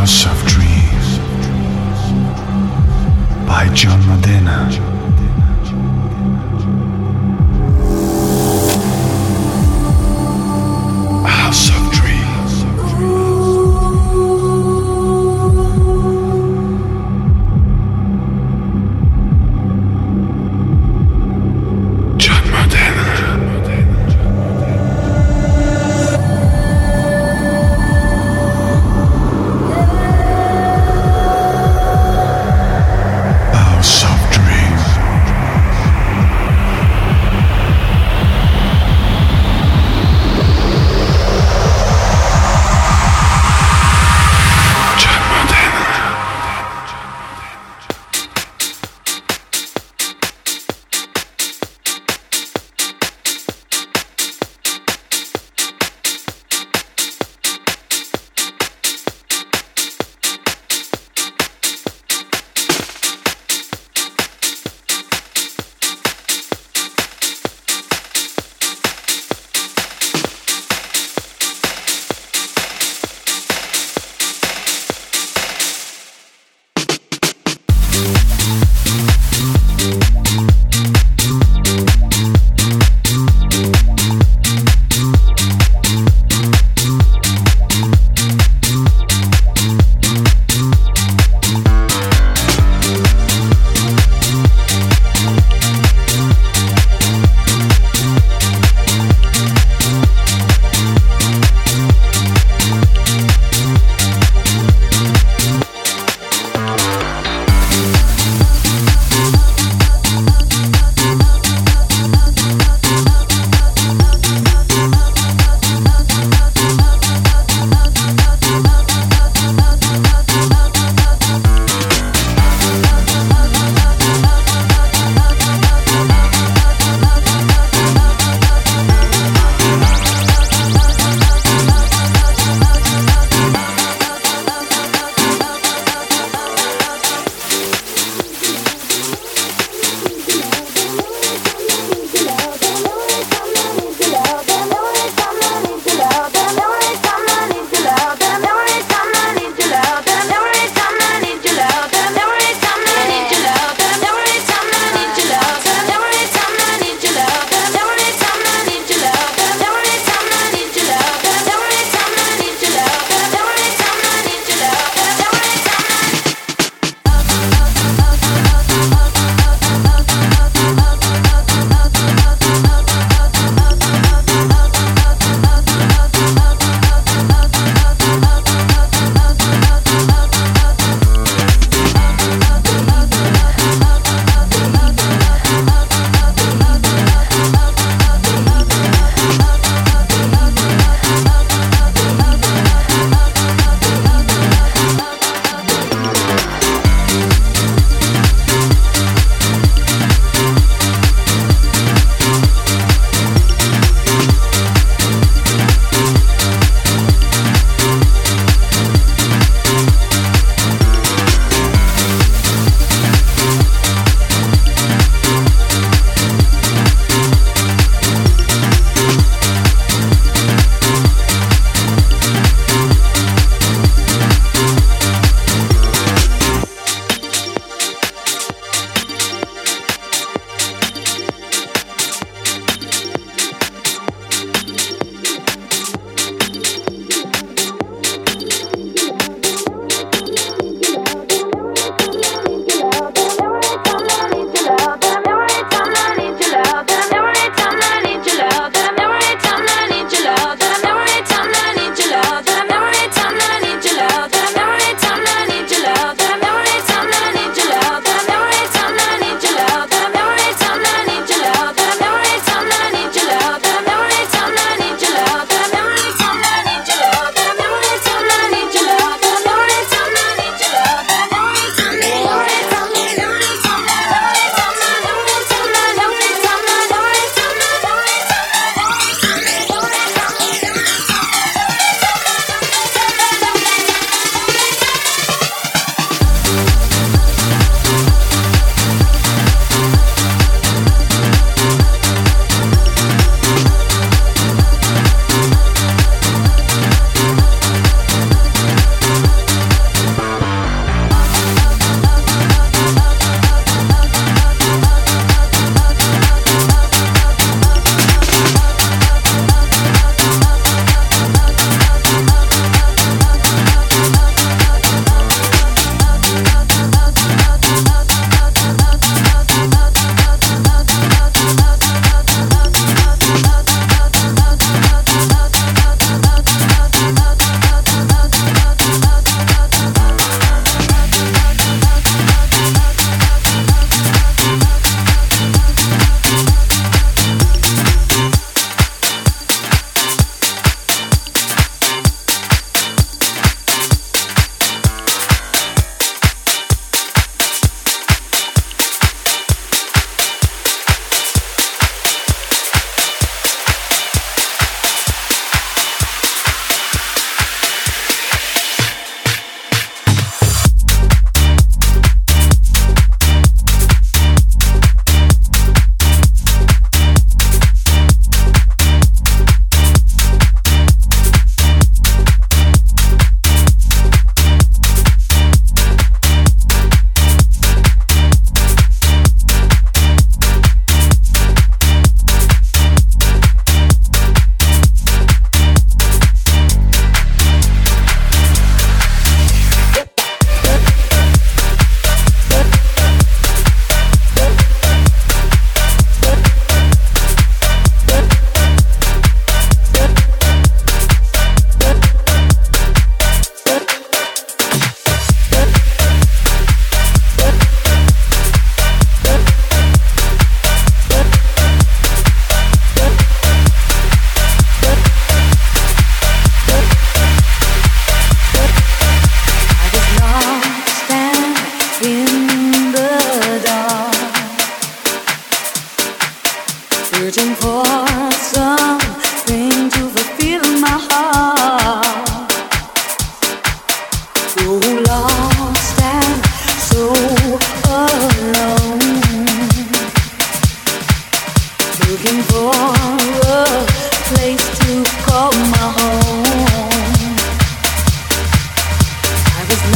House of Dreams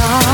long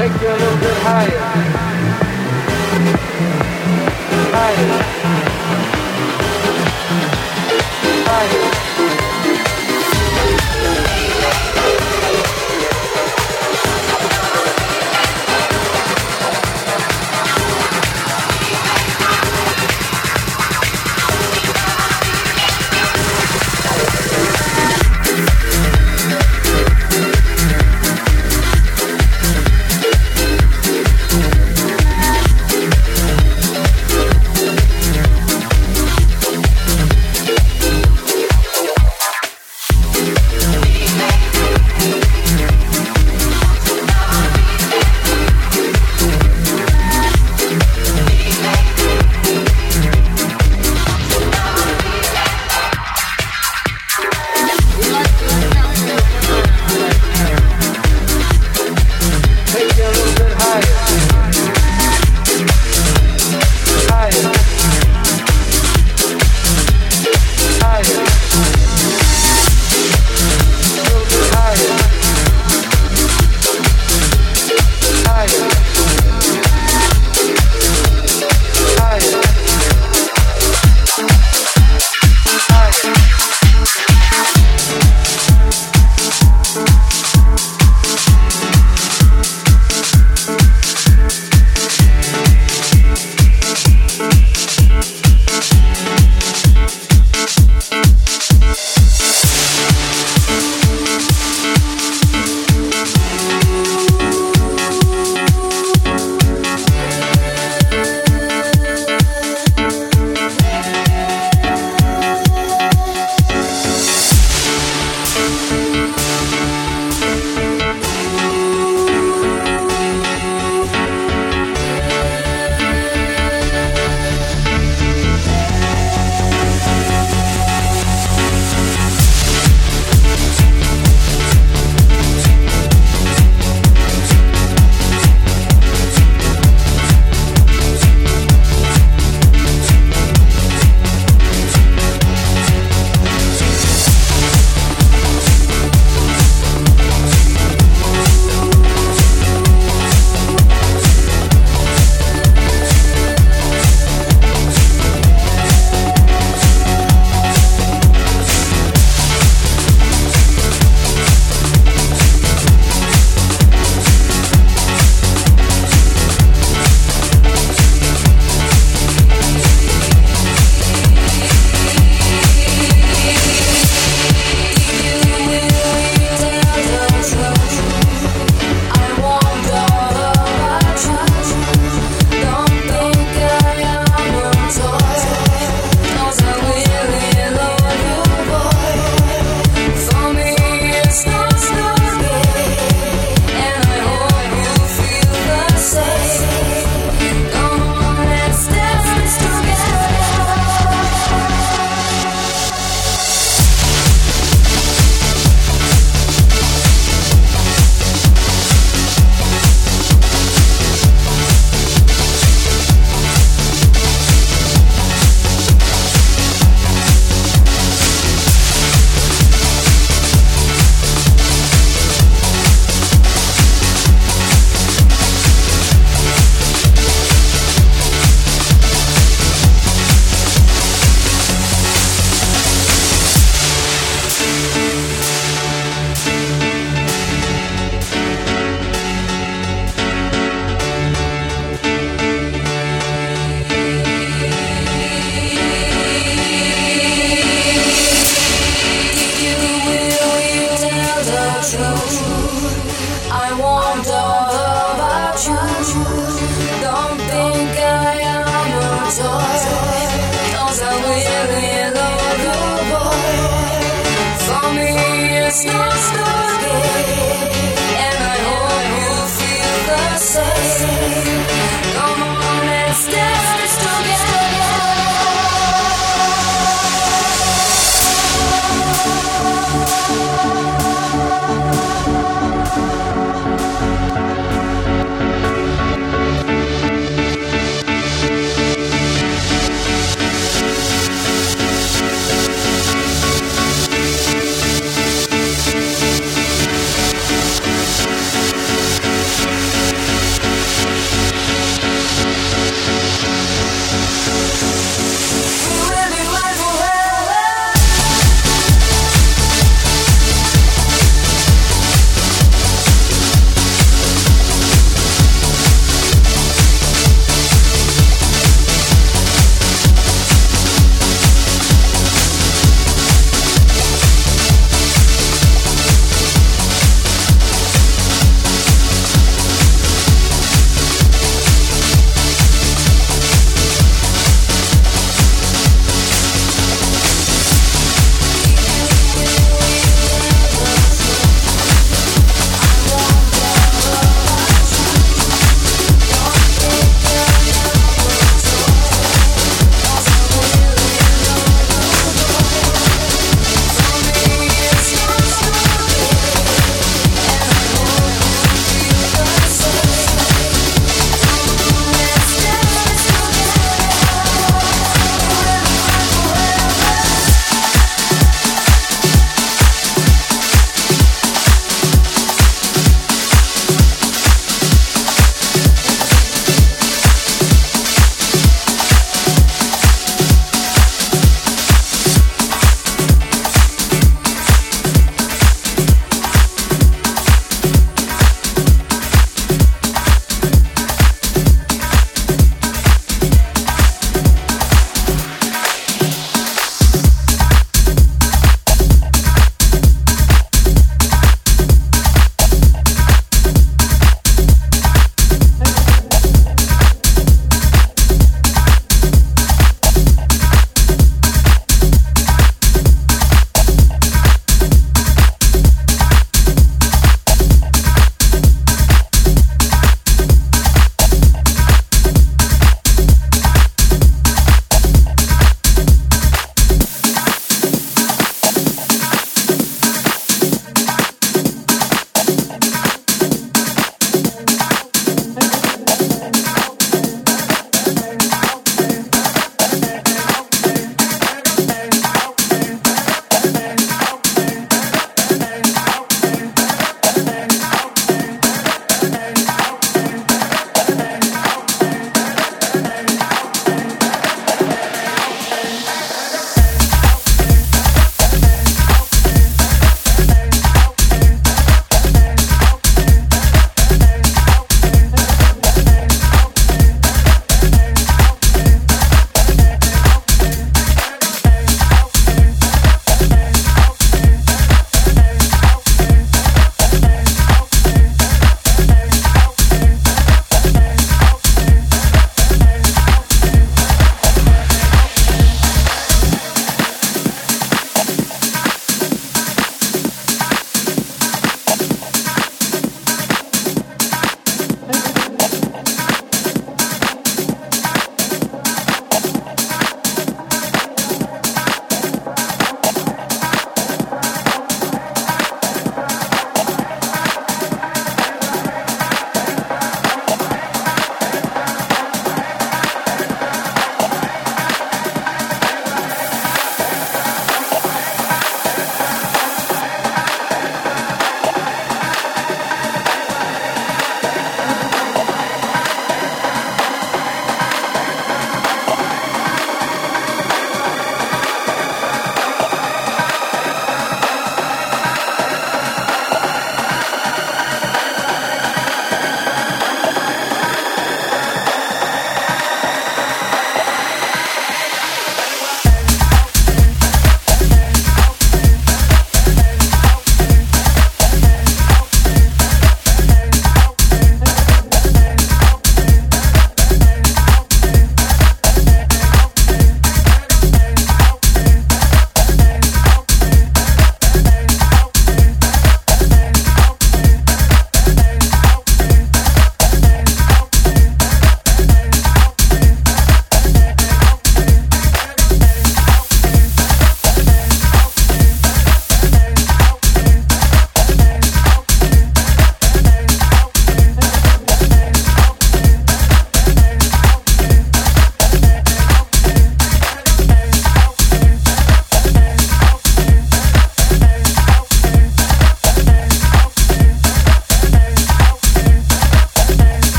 take you a little bit higher. Higher.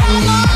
Yeah, know